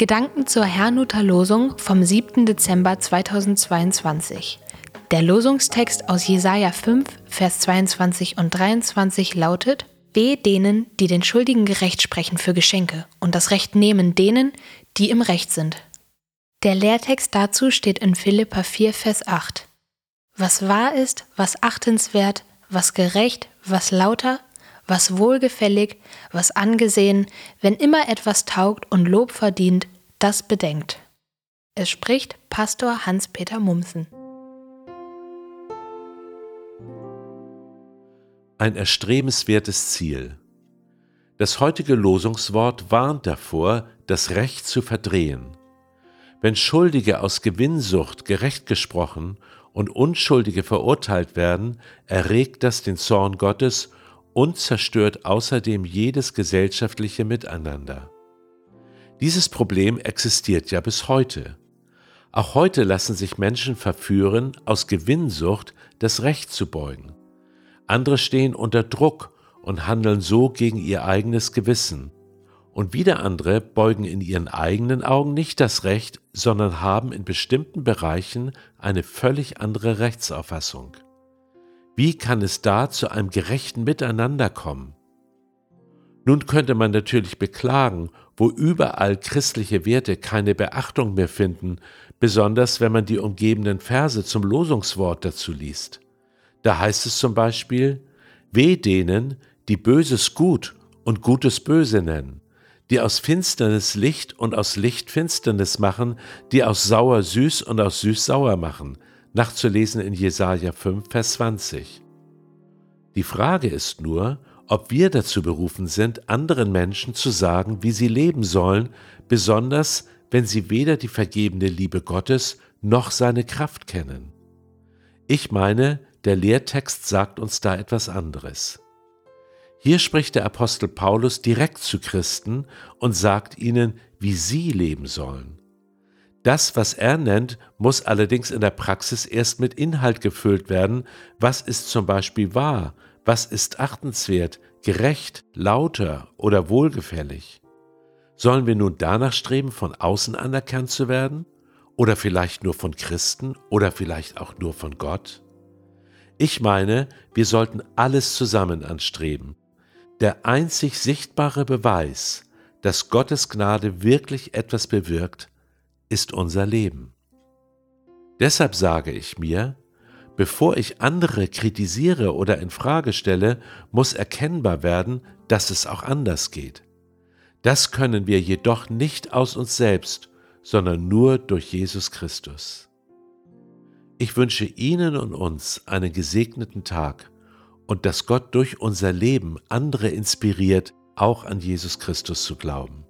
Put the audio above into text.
Gedanken zur Herrnhuter Losung vom 7. Dezember 2022. Der Losungstext aus Jesaja 5, Vers 22 und 23 lautet: Wehe denen, die den Schuldigen gerecht sprechen für Geschenke und das Recht nehmen denen, die im Recht sind. Der Lehrtext dazu steht in Philippa 4, Vers 8. Was wahr ist, was achtenswert, was gerecht, was lauter, was wohlgefällig, was angesehen, wenn immer etwas taugt und Lob verdient, das bedenkt. Es spricht Pastor Hans-Peter Mumsen. Ein erstrebenswertes Ziel. Das heutige Losungswort warnt davor, das Recht zu verdrehen. Wenn Schuldige aus Gewinnsucht gerecht gesprochen und Unschuldige verurteilt werden, erregt das den Zorn Gottes und zerstört außerdem jedes gesellschaftliche Miteinander. Dieses Problem existiert ja bis heute. Auch heute lassen sich Menschen verführen, aus Gewinnsucht das Recht zu beugen. Andere stehen unter Druck und handeln so gegen ihr eigenes Gewissen. Und wieder andere beugen in ihren eigenen Augen nicht das Recht, sondern haben in bestimmten Bereichen eine völlig andere Rechtsauffassung. Wie kann es da zu einem gerechten Miteinander kommen? Nun könnte man natürlich beklagen, wo überall christliche Werte keine Beachtung mehr finden, besonders wenn man die umgebenden Verse zum Losungswort dazu liest. Da heißt es zum Beispiel, Weh denen, die Böses gut und Gutes böse nennen, die aus Finsternis Licht und aus Licht Finsternis machen, die aus Sauer süß und aus süß sauer machen, nachzulesen in Jesaja 5, Vers 20. Die Frage ist nur, ob wir dazu berufen sind, anderen Menschen zu sagen, wie sie leben sollen, besonders wenn sie weder die vergebene Liebe Gottes noch seine Kraft kennen. Ich meine, der Lehrtext sagt uns da etwas anderes. Hier spricht der Apostel Paulus direkt zu Christen und sagt ihnen, wie sie leben sollen. Das, was er nennt, muss allerdings in der Praxis erst mit Inhalt gefüllt werden. Was ist zum Beispiel wahr? Was ist achtenswert, gerecht, lauter oder wohlgefällig? Sollen wir nun danach streben, von außen anerkannt zu werden? Oder vielleicht nur von Christen oder vielleicht auch nur von Gott? Ich meine, wir sollten alles zusammen anstreben. Der einzig sichtbare Beweis, dass Gottes Gnade wirklich etwas bewirkt, ist unser Leben. Deshalb sage ich mir, bevor ich andere kritisiere oder in Frage stelle, muss erkennbar werden, dass es auch anders geht. Das können wir jedoch nicht aus uns selbst, sondern nur durch Jesus Christus. Ich wünsche Ihnen und uns einen gesegneten Tag und dass Gott durch unser Leben andere inspiriert, auch an Jesus Christus zu glauben.